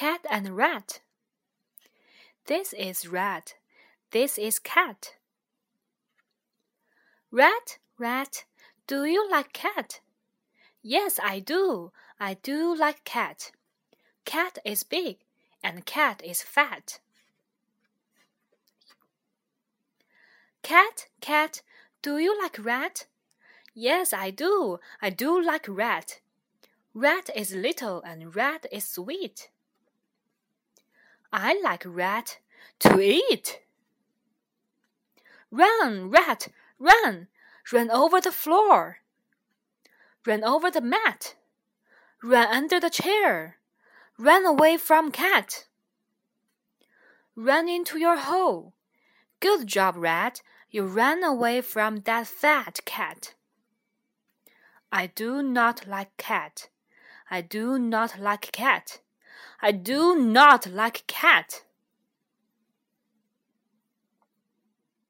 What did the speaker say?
cat and rat. This is rat. This is cat. Rat, rat, do you like cat? Yes, I do. I do like cat. Cat is big and cat is fat. Cat, cat, do you like rat? Yes, I do. I do like rat. Rat is little and rat is sweet. I like rat to eat. Run, rat, run, run over the floor. Run over the mat. Run under the chair. Run away from cat. Run into your hole. Good job, rat. You ran away from that fat cat. I do not like cat. I do not like cat. I do not like cat.